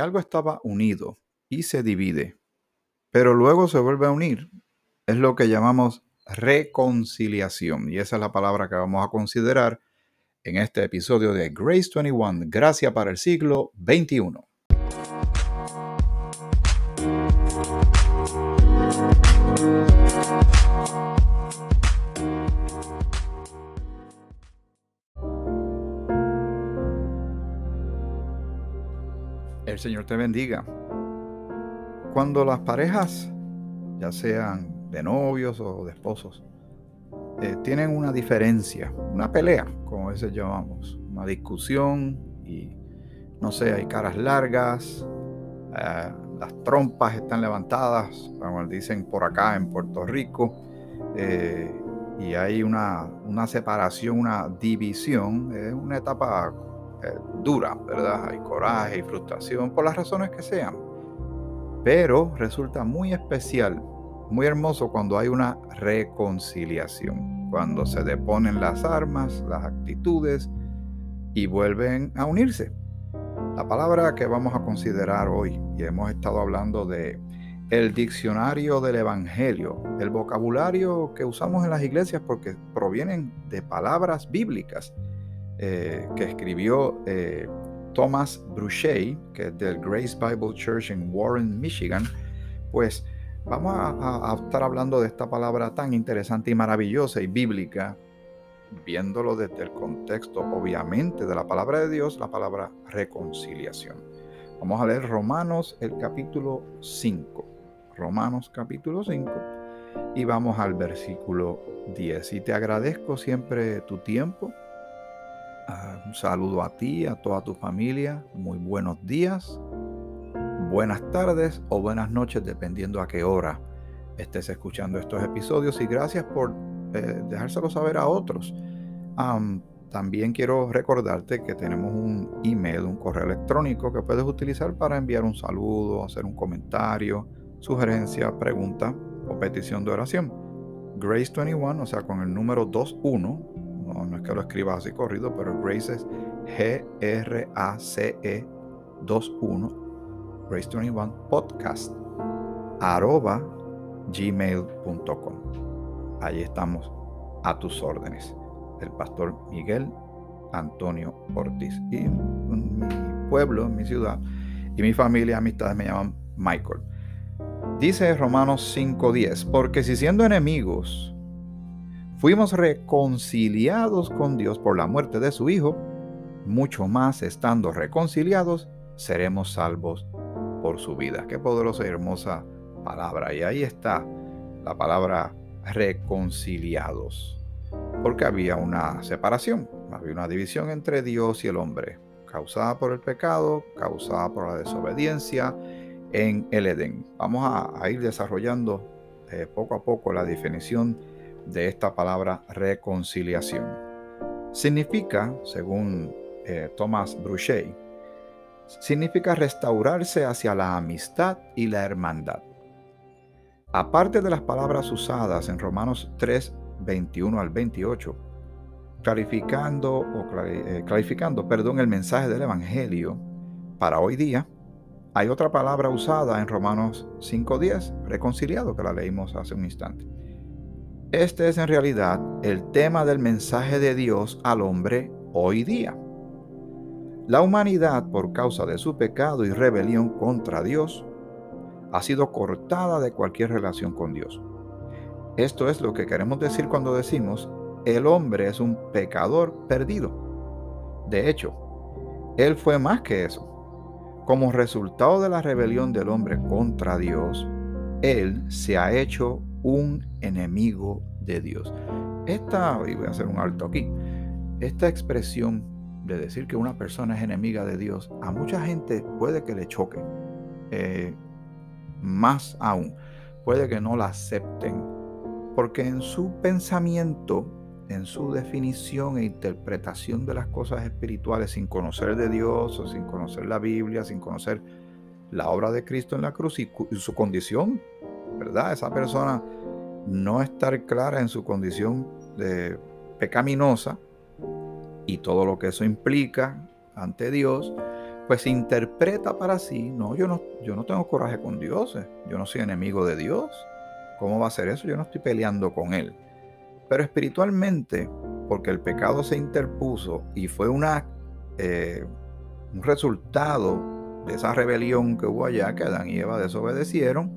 algo estaba unido y se divide, pero luego se vuelve a unir, es lo que llamamos reconciliación. Y esa es la palabra que vamos a considerar en este episodio de Grace 21, Gracia para el siglo XXI. Señor te bendiga. Cuando las parejas, ya sean de novios o de esposos, eh, tienen una diferencia, una pelea, como a veces llamamos, una discusión y no sé, hay caras largas, eh, las trompas están levantadas, como dicen por acá en Puerto Rico, eh, y hay una, una, separación, una división, es una etapa dura, ¿verdad? Hay coraje y frustración por las razones que sean, pero resulta muy especial muy hermoso cuando hay una reconciliación, cuando se deponen las armas, las actitudes y vuelven a unirse. La palabra que vamos a considerar hoy, y hemos estado hablando de el diccionario del Evangelio, el vocabulario que usamos en las iglesias porque provienen de palabras bíblicas eh, que escribió eh, Thomas Bruchet, que es del Grace Bible Church en Warren, Michigan, pues Vamos a, estar hablando de esta palabra tan interesante y maravillosa y bíblica, viéndolo desde el contexto, obviamente, de la palabra de Dios, la palabra reconciliación. Vamos a leer Romanos el capítulo 5. Romanos capítulo 5 y vamos al versículo 10. Y te agradezco siempre tu tiempo. Ah, un saludo a ti, a toda tu familia. Muy buenos días buenas tardes o buenas noches, dependiendo a qué hora estés escuchando estos episodios. Y gracias por eh, dejárselo saber a otros. también quiero recordarte que tenemos un email, un correo electrónico que puedes utilizar para enviar un saludo, hacer un comentario, sugerencia, pregunta o petición de oración. Grace21, o sea, con el número 21, no, no es que lo escribas así corrido, pero Grace es G-R-A-C-E 21 Grace21 Podcast arroba gmail.com. Allí estamos a tus órdenes. El pastor Miguel Antonio Ortiz. Y mi pueblo, mi ciudad y mi familia, amistades me llaman Michael. Dice Romanos 5:10, porque si siendo enemigos fuimos reconciliados con Dios por la muerte de su Hijo, mucho más estando reconciliados, seremos salvos por su vida. Qué poderosa y hermosa palabra. Y ahí está la palabra reconciliados. Porque había una separación, había una división entre Dios y el hombre, causada por el pecado, causada por la desobediencia en el Edén. Vamos a, ir desarrollando eh, poco a poco la definición de esta palabra reconciliación. Significa, según eh, Thomas Bruchet, significa restaurarse hacia la amistad y la hermandad. Aparte de las palabras usadas en Romanos 3, 21 al 28, clarificando, o eh, clarificando perdón, el mensaje del Evangelio para hoy día, hay otra palabra usada en Romanos 5.10, reconciliado, que la leímos hace un instante. Este es en realidad el tema del mensaje de Dios al hombre hoy día. La humanidad, por causa de su pecado y rebelión contra Dios, ha sido cortada de cualquier relación con Dios. Esto es lo que queremos decir cuando decimos, el hombre es un pecador perdido. De hecho, él fue más que eso. Como resultado de la rebelión del hombre contra Dios, él se ha hecho un enemigo de Dios. Esta, y voy a hacer un alto aquí, esta expresión de decir que una persona es enemiga de Dios, a mucha gente puede que le choque. Eh, más aún, puede que no la acepten. Porque en su pensamiento, en su definición e interpretación de las cosas espirituales, sin conocer de Dios o sin conocer la Biblia, sin conocer la obra de Cristo en la cruz y, y su condición, ¿verdad? Esa persona no estar clara en su condición de pecaminosa, y todo lo que eso implica ante Dios, pues interpreta para sí, no, yo no, yo no tengo coraje con Dios, eh, yo no soy enemigo de Dios. ¿Cómo va a ser eso? Yo no estoy peleando con Él. Pero espiritualmente, porque el pecado se interpuso y fue una, eh, un resultado de esa rebelión que hubo allá, que Adán y Eva desobedecieron,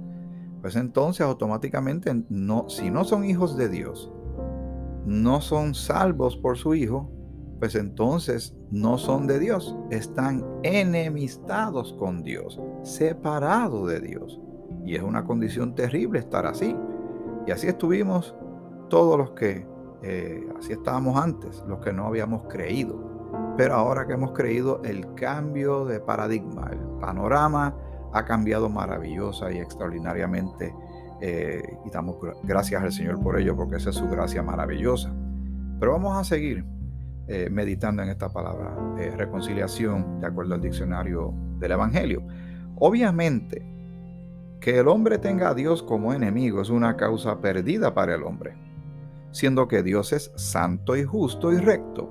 pues entonces automáticamente, no, si no son hijos de Dios, no son salvos por su Hijo, pues entonces no son de Dios, están enemistados con Dios, separados de Dios. Y es una condición terrible estar así. Y así estuvimos todos los que, eh, así estábamos antes, los que no habíamos creído. Pero ahora que hemos creído, el cambio de paradigma, el panorama ha cambiado maravillosa y extraordinariamente. Eh, y damos gracias al Señor por ello, porque esa es su gracia maravillosa. Pero vamos a seguir eh, meditando en esta palabra, eh, reconciliación, de acuerdo al diccionario del Evangelio. Obviamente, que el hombre tenga a Dios como enemigo es una causa perdida para el hombre, siendo que Dios es santo y justo y recto.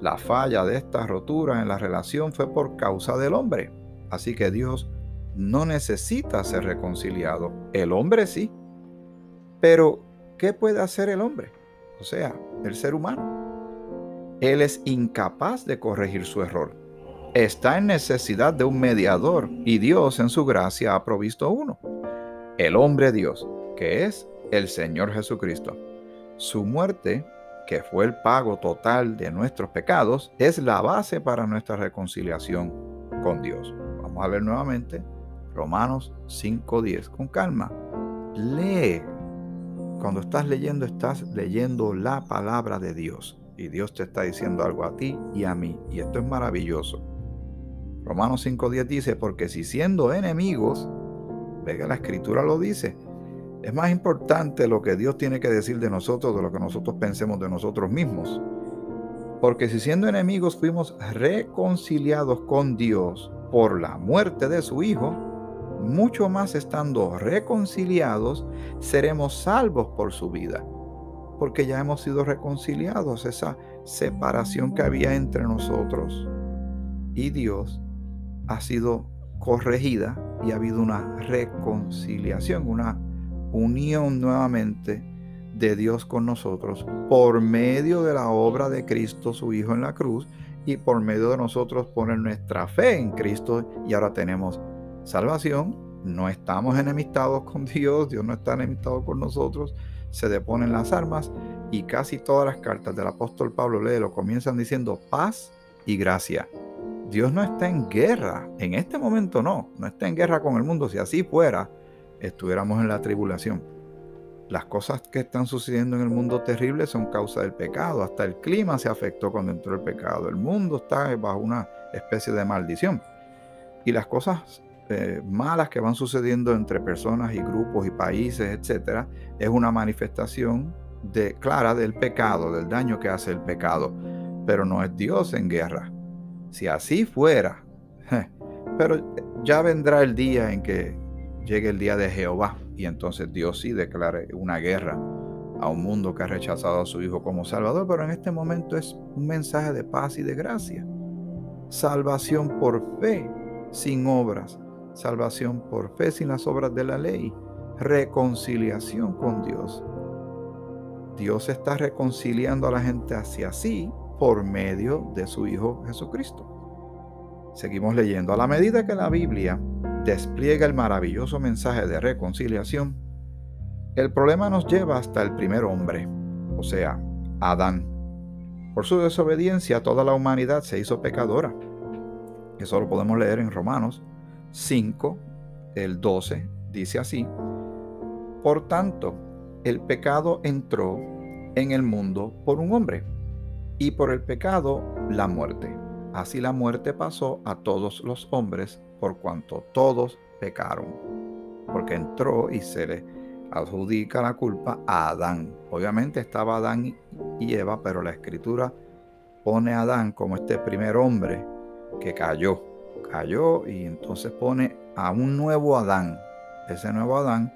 La falla de esta rotura en la relación fue por causa del hombre, así que Dios no necesita ser reconciliado, el hombre sí. Pero, ¿qué puede hacer el hombre? O sea, el ser humano. Él es incapaz de corregir su error. Está en necesidad de un mediador y Dios en su gracia ha provisto uno. El hombre Dios, que es el Señor Jesucristo. Su muerte, que fue el pago total de nuestros pecados, es la base para nuestra reconciliación con Dios. Vamos a ver nuevamente Romanos 5.10 con calma. Lee. Cuando estás leyendo, estás leyendo la palabra de Dios y Dios te está diciendo algo a ti y a mí. Y esto es maravilloso. Romanos 5.10 dice, porque si siendo enemigos, venga la escritura lo dice, es más importante lo que Dios tiene que decir de nosotros de lo que nosotros pensemos de nosotros mismos. Porque si siendo enemigos fuimos reconciliados con Dios por la muerte de su Hijo, mucho más estando reconciliados, seremos salvos por su vida porque ya hemos sido reconciliados, esa separación que había entre nosotros y Dios ha sido corregida y ha habido una reconciliación, una unión nuevamente de Dios con nosotros por medio de la obra de Cristo, su Hijo en la cruz, y por medio de nosotros poner nuestra fe en Cristo y ahora tenemos salvación, no estamos enemistados con Dios, Dios no está enemistado con nosotros, se deponen las armas y casi todas las cartas del apóstol Pablo lo comienzan diciendo paz y gracia. Dios no está en guerra, en este momento no, no está en guerra con el mundo. Si así fuera, estuviéramos en la tribulación. Las cosas que están sucediendo en el mundo terrible son causa del pecado. Hasta el clima se afectó cuando entró el pecado. El mundo está bajo una especie de maldición. Y las cosas eh, malas que van sucediendo entre personas y grupos y países, etcétera, es una manifestación clara del pecado, del daño que hace el pecado. Pero no es Dios en guerra. Si así fuera, pero ya vendrá el día en que llegue el día de Jehová y entonces Dios sí declare una guerra a un mundo que ha rechazado a su Hijo como Salvador, pero en este momento es un mensaje de paz y de gracia. Salvación por fe, sin obras, salvación por fe sin las obras de la ley, reconciliación con Dios. Dios está reconciliando a la gente hacia sí por medio de su Hijo Jesucristo. Seguimos leyendo. A la medida que la Biblia despliega el maravilloso mensaje de reconciliación, el problema nos lleva hasta el primer hombre, o sea, Adán. Por su desobediencia toda la humanidad se hizo pecadora. Eso lo podemos leer en Romanos 5, el 12, dice así, Por tanto, el pecado entró en el mundo por un hombre, y por el pecado la muerte. Así la muerte pasó a todos los hombres, por cuanto todos pecaron, porque entró y se le adjudica la culpa a Adán. Obviamente estaba Adán y Eva, pero la escritura pone a Adán como este primer hombre que cayó cayó y entonces pone a un nuevo Adán. Ese nuevo Adán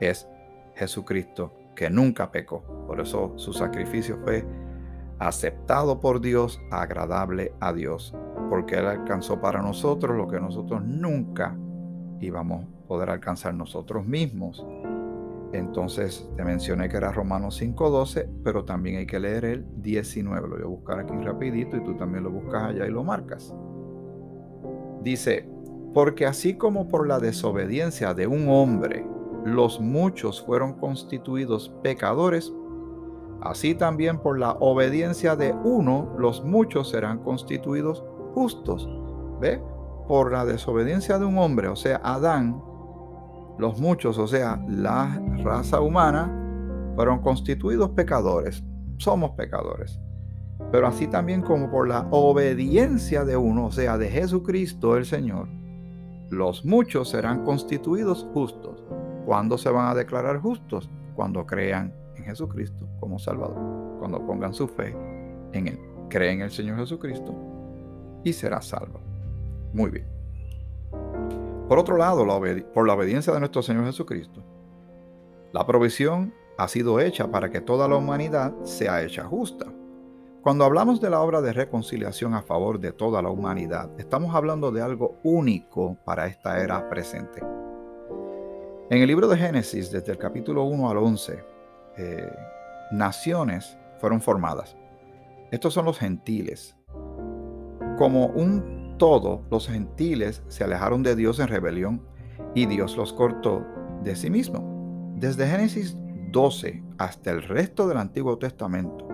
es Jesucristo, que nunca pecó. Por eso su sacrificio fue aceptado por Dios, agradable a Dios. porque Él alcanzó para nosotros lo que nosotros nunca íbamos a poder alcanzar nosotros mismos. Entonces te mencioné que era Romanos 5.12, pero también hay que leer el 19. Lo voy a buscar aquí rapidito y tú también lo buscas allá y lo marcas. Dice, porque así como por la desobediencia de un hombre los muchos fueron constituidos pecadores, así también por la obediencia de uno los muchos serán constituidos justos. ¿Ve? Por la desobediencia de un hombre, o sea, Adán, los muchos, o sea, la raza humana, fueron constituidos pecadores. Somos pecadores. Pero así también como por la obediencia de uno, o sea, de Jesucristo el Señor, los muchos serán constituidos justos. ¿Cuándo se van a declarar justos? Cuando crean en Jesucristo como Salvador, cuando pongan su fe en Él. Creen en el Señor Jesucristo y será salvo. Muy bien. Por otro lado, por la obediencia de nuestro Señor Jesucristo, la provisión ha sido hecha para que toda la humanidad sea hecha justa. Cuando hablamos de la obra de reconciliación a favor de toda la humanidad, estamos hablando de algo único para esta era presente. En el libro de Génesis, desde el capítulo 1 al 11, eh, naciones fueron formadas. Estos son los gentiles. Como un todo, los gentiles se alejaron de Dios en rebelión y Dios los cortó de sí mismo. Desde Génesis 12 hasta el resto del Antiguo Testamento,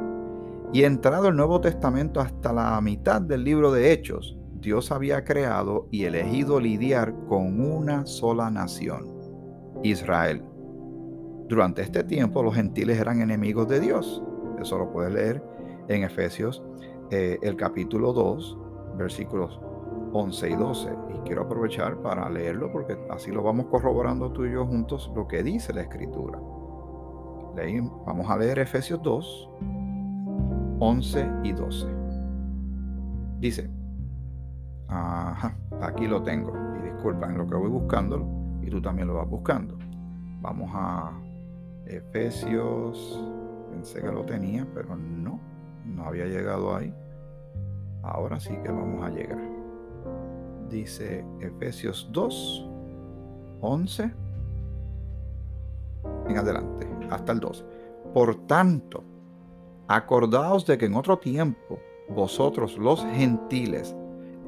y entrado el Nuevo Testamento hasta la mitad del libro de Hechos, Dios había creado y elegido lidiar con una sola nación, Israel. Durante este tiempo los gentiles eran enemigos de Dios. Eso lo puedes leer en Efesios eh, el capítulo 2, versículos 11 y 12. Y quiero aprovechar para leerlo porque así lo vamos corroborando tú y yo juntos lo que dice la escritura. vamos a leer Efesios 2, 11 y 12. Dice, ajá, aquí lo tengo. Y disculpa, en lo que voy buscándolo, y tú también lo vas buscando. Vamos a Efesios, pensé que lo tenía, pero no, no había llegado ahí. Ahora sí que vamos a llegar. Dice Efesios 2, 11 en adelante, hasta el 12. Por tanto, Acordaos de que en otro tiempo vosotros los gentiles,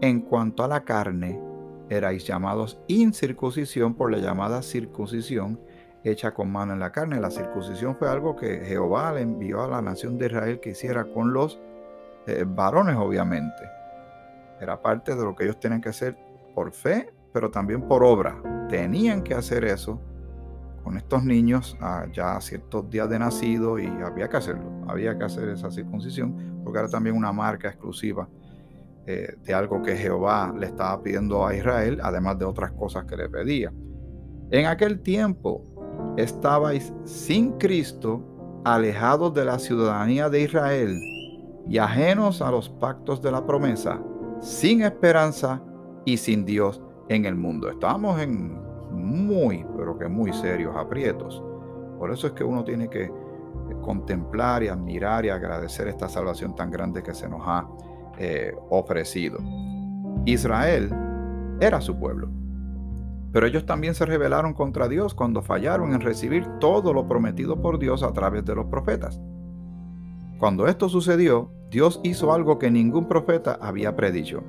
en cuanto a la carne, erais llamados incircuncisión por la llamada circuncisión hecha con mano en la carne. La circuncisión fue algo que Jehová le envió a la nación de Israel que hiciera con los eh, varones, obviamente. Era parte de lo que ellos tenían que hacer por fe, pero también por obra. Tenían que hacer eso con estos niños ya a ciertos días de nacido y había que hacerlo, había que hacer esa circuncisión porque era también una marca exclusiva eh, de algo que Jehová le estaba pidiendo a Israel, además de otras cosas que le pedía. En aquel tiempo estabais sin Cristo, alejados de la ciudadanía de Israel y ajenos a los pactos de la promesa, sin esperanza y sin Dios en el mundo. Estábamos en muy, pero que muy serios aprietos. Por eso es que uno tiene que contemplar y admirar y agradecer esta salvación tan grande que se nos ha eh, ofrecido. Israel era su pueblo, pero ellos también se rebelaron contra Dios cuando fallaron en recibir todo lo prometido por Dios a través de los profetas. Cuando esto sucedió, Dios hizo algo que ningún profeta había predicho.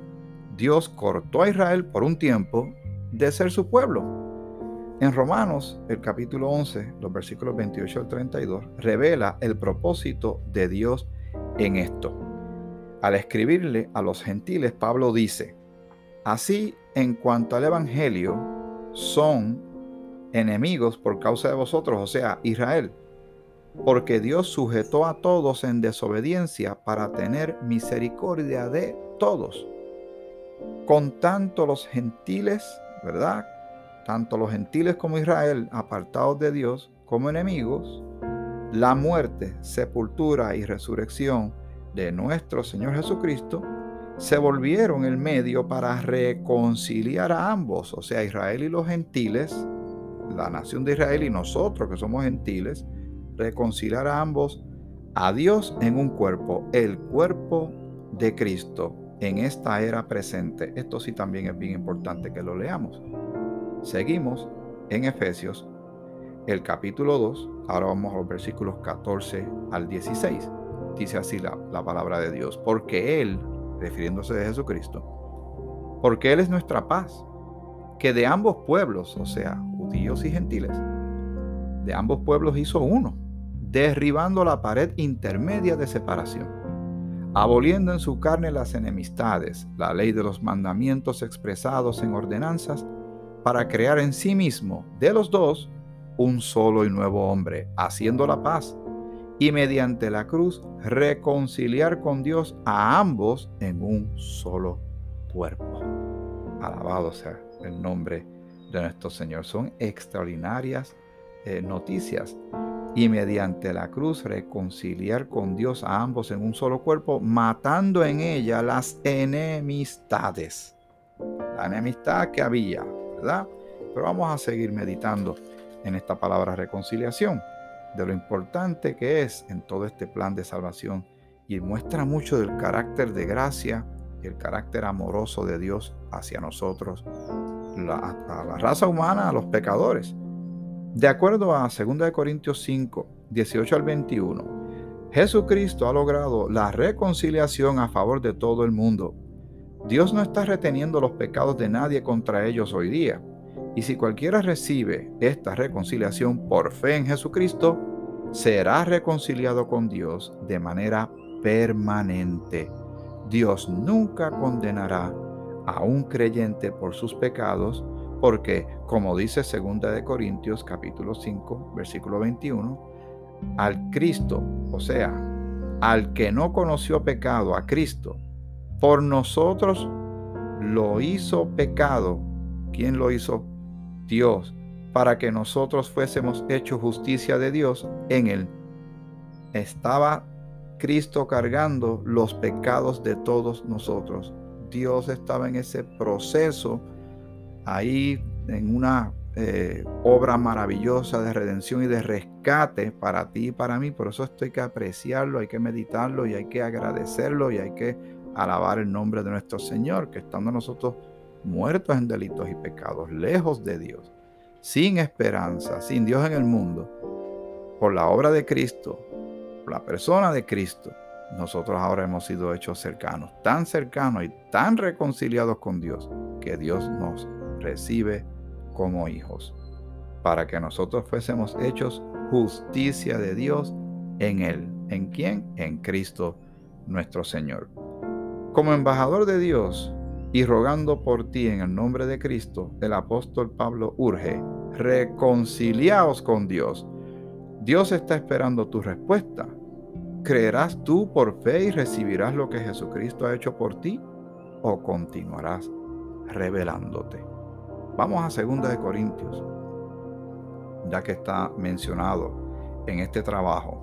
Dios cortó a Israel por un tiempo de ser su pueblo en Romanos, el capítulo 11, los versículos 28 al 32, revela el propósito de Dios en esto. Al escribirle a los gentiles, Pablo dice, así en cuanto al Evangelio, son enemigos por causa de vosotros, o sea, Israel, porque Dios sujetó a todos en desobediencia para tener misericordia de todos. Con tanto los gentiles, ¿verdad? Tanto los gentiles como Israel, apartados de Dios como enemigos, la muerte, sepultura y resurrección de nuestro Señor Jesucristo se volvieron el medio para reconciliar a ambos, o sea, Israel y los gentiles, la nación de Israel y nosotros que somos gentiles, reconciliar a ambos a Dios en un cuerpo, el cuerpo de Cristo, en esta era presente. Esto sí también es bien importante que lo leamos. Seguimos en Efesios, el capítulo 2. Ahora vamos a los versículos 14 al 16. Dice así la, la palabra de Dios. Porque Él, refiriéndose de Jesucristo, porque Él es nuestra paz, que de ambos pueblos, o sea, judíos y gentiles, de ambos pueblos hizo uno, derribando la pared intermedia de separación, aboliendo en su carne las enemistades, la ley de los mandamientos expresados en ordenanzas, para crear en sí mismo, de los dos, un solo y nuevo hombre, haciendo la paz, y mediante la cruz reconciliar con Dios a ambos en un solo cuerpo. Alabado sea el nombre de nuestro Señor. Son extraordinarias eh, noticias. Y mediante la cruz reconciliar con Dios a ambos en un solo cuerpo, matando en ella las enemistades. La enemistad que había, Pero vamos a seguir meditando en esta palabra reconciliación, de lo importante que es en todo este plan de salvación y muestra mucho del carácter de gracia y el carácter amoroso de Dios hacia nosotros, a la raza humana, a los pecadores. De acuerdo a 2 Corintios 5, 18 al 21, Jesucristo ha logrado la reconciliación a favor de todo el mundo. Dios no está reteniendo los pecados de nadie contra ellos hoy día. Y si cualquiera recibe esta reconciliación por fe en Jesucristo, será reconciliado con Dios de manera permanente. Dios nunca condenará a un creyente por sus pecados porque, como dice 2 de Corintios capítulo 5, versículo 21, al Cristo, o sea, al que no conoció pecado, a Cristo, por nosotros lo hizo pecado. ¿Quién lo hizo? Dios, para que nosotros fuésemos hechos justicia de Dios en él. Estaba Cristo cargando los pecados de todos nosotros. Dios estaba en ese proceso ahí en una eh, obra maravillosa de redención y de rescate para ti y para mí. Por eso esto hay que apreciarlo, hay que meditarlo y hay que agradecerlo y hay que alabar el nombre de nuestro Señor, que estando nosotros muertos en delitos y pecados, lejos de Dios, sin esperanza, sin Dios en el mundo, por la obra de Cristo, por la persona de Cristo, nosotros ahora hemos sido hechos cercanos, tan cercanos y tan reconciliados con Dios, que Dios nos recibe como hijos, para que nosotros fuésemos hechos justicia de Dios en Él. ¿En quién? En Cristo nuestro Señor. Como embajador de Dios y rogando por ti en el nombre de Cristo, el apóstol Pablo urge, reconciliaos con Dios. Dios está esperando tu respuesta. ¿Creerás tú por fe y recibirás lo que Jesucristo ha hecho por ti? ¿O continuarás revelándote? Vamos a 2 de Corintios, ya que está mencionado en este trabajo.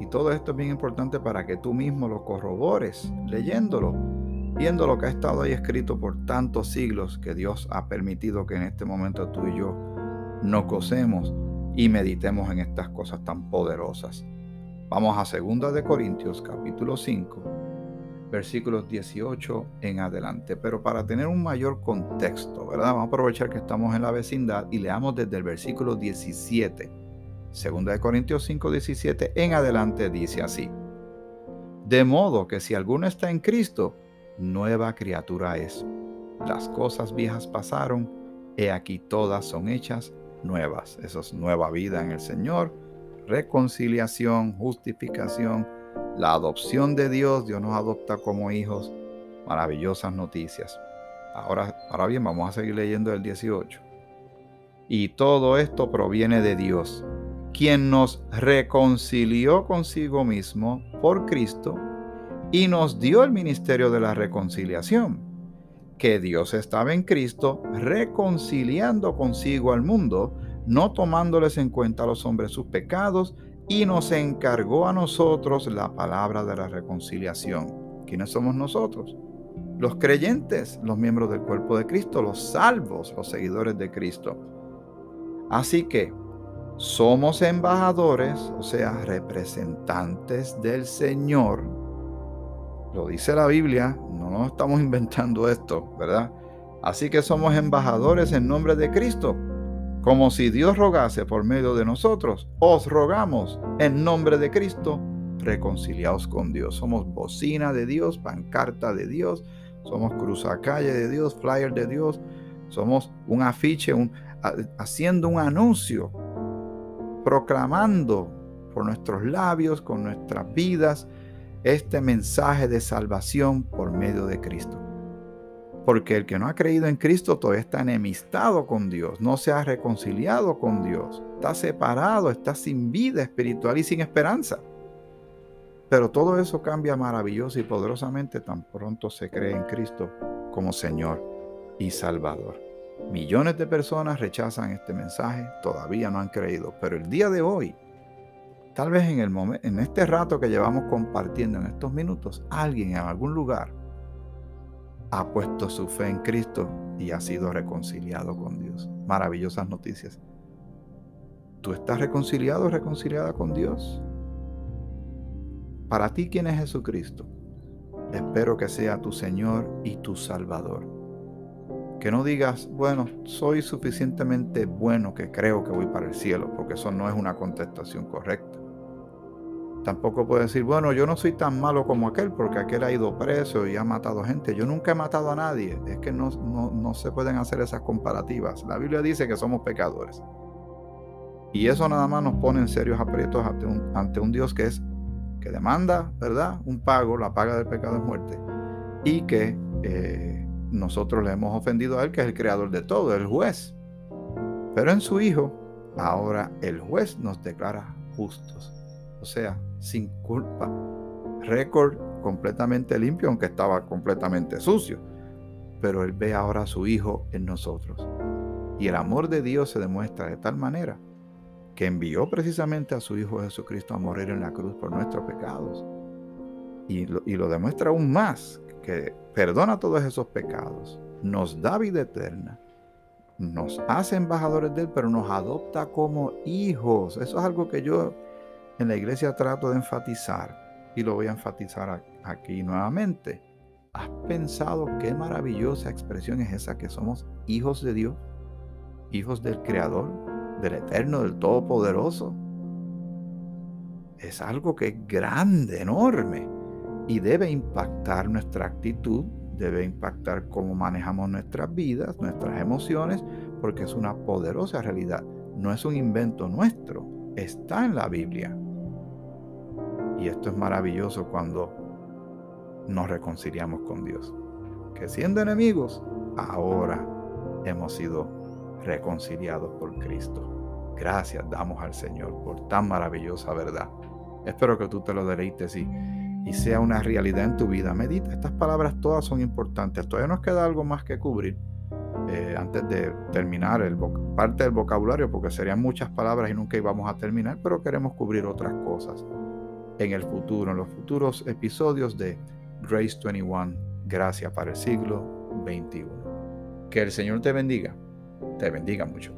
Y todo esto es bien importante para que tú mismo lo corrobores, leyéndolo, viendo lo que ha estado ahí escrito por tantos siglos que Dios ha permitido que en este momento tú y yo nos gocemos y meditemos en estas cosas tan poderosas. Vamos a 2 de Corintios capítulo 5 versículos 18 en adelante. Pero para tener un mayor contexto, ¿verdad? Vamos a aprovechar que estamos en la vecindad y leamos desde el versículo 17. Segunda de Corintios 5, 17 en adelante dice así. De modo que si alguno está en Cristo, nueva criatura es. Las cosas viejas pasaron, he aquí todas son hechas nuevas. Eso es nueva vida en el Señor, reconciliación, justificación, la adopción de Dios, Dios nos adopta como hijos, maravillosas noticias. Ahora, ahora bien, vamos a seguir leyendo el 18. Y todo esto proviene de Dios, quien nos reconcilió consigo mismo por Cristo y nos dio el ministerio de la reconciliación, que Dios estaba en Cristo reconciliando consigo al mundo, no tomándoles en cuenta a los hombres sus pecados, y nos encargó a nosotros la palabra de la reconciliación. ¿Quiénes somos nosotros? Los creyentes, los miembros del cuerpo de Cristo, los salvos, los seguidores de Cristo. Así que somos embajadores, o sea, representantes del Señor, Lo dice la Biblia, no nos estamos inventando esto, ¿verdad? Así que somos embajadores en nombre de Cristo, como si Dios rogase por medio de nosotros. Os rogamos en nombre de Cristo, reconciliados con Dios. Somos bocina de Dios, pancarta de Dios, somos cruzacalle de Dios, flyer de Dios, somos un afiche, haciendo un anuncio, proclamando por nuestros labios, con nuestras vidas, este mensaje de salvación por medio de Cristo. Porque el que no ha creído en Cristo todavía está enemistado con Dios, no se ha reconciliado con Dios, está separado, está sin vida espiritual y sin esperanza. Pero todo eso cambia maravilloso y poderosamente tan pronto se cree en Cristo como Señor y Salvador. Millones de personas rechazan este mensaje, todavía no han creído, pero el día de hoy, tal vez en, el momento, en este rato que llevamos compartiendo en estos minutos, alguien en algún lugar ha puesto su fe en Cristo y ha sido reconciliado con Dios. Maravillosas noticias. ¿Tú estás reconciliado o reconciliada con Dios? Para ti, ¿quién es Jesucristo? Espero que sea tu Señor y tu Salvador. Que no digas, bueno, soy suficientemente bueno que creo que voy para el cielo, porque eso no es una contestación correcta. Tampoco puedes decir, bueno, yo no soy tan malo como aquel, porque aquel ha ido preso y ha matado gente. Yo nunca he matado a nadie. Es que no, no, se pueden hacer esas comparativas. La Biblia dice que somos pecadores. Y eso nada más nos pone en serios aprietos ante un, ante un Dios que es que demanda, ¿verdad? Un pago, la paga del pecado es muerte, y que eh, nosotros le hemos ofendido a Él, que es el creador de todo, el juez. Pero en su Hijo, ahora el juez nos declara justos, o sea, sin culpa. Récord completamente limpio, aunque estaba completamente sucio. Pero Él ve ahora a su Hijo en nosotros. Y el amor de Dios se demuestra de tal manera que envió precisamente a su Hijo Jesucristo a morir en la cruz por nuestros pecados. Y lo, demuestra aún más, que perdona todos esos pecados, nos da vida eterna, nos hace embajadores de Él, pero nos adopta como hijos. Eso es algo que yo en la iglesia trato de enfatizar y lo voy a enfatizar aquí nuevamente. ¿Has pensado qué maravillosa expresión es esa que somos hijos de Dios, hijos del Creador? del Eterno, del Todopoderoso. Es algo que es grande, enorme, y debe impactar nuestra actitud, debe impactar cómo manejamos nuestras vidas, nuestras emociones, porque es una poderosa realidad. No es un invento nuestro, está en la Biblia. Y esto es maravilloso cuando nos reconciliamos con Dios. Que siendo enemigos, ahora hemos sido reconciliados por Cristo. Gracias damos al Señor por tan maravillosa verdad. Espero que tú te lo deleites y, y sea una realidad en tu vida. Medita, estas palabras todas son importantes. Todavía nos queda algo más que cubrir eh, antes de terminar el parte del vocabulario, porque serían muchas palabras y nunca íbamos a terminar, pero queremos cubrir otras cosas en el futuro, en los futuros episodios de Grace 21, Gracias para el siglo XXI. Que el Señor te bendiga te bendiga mucho.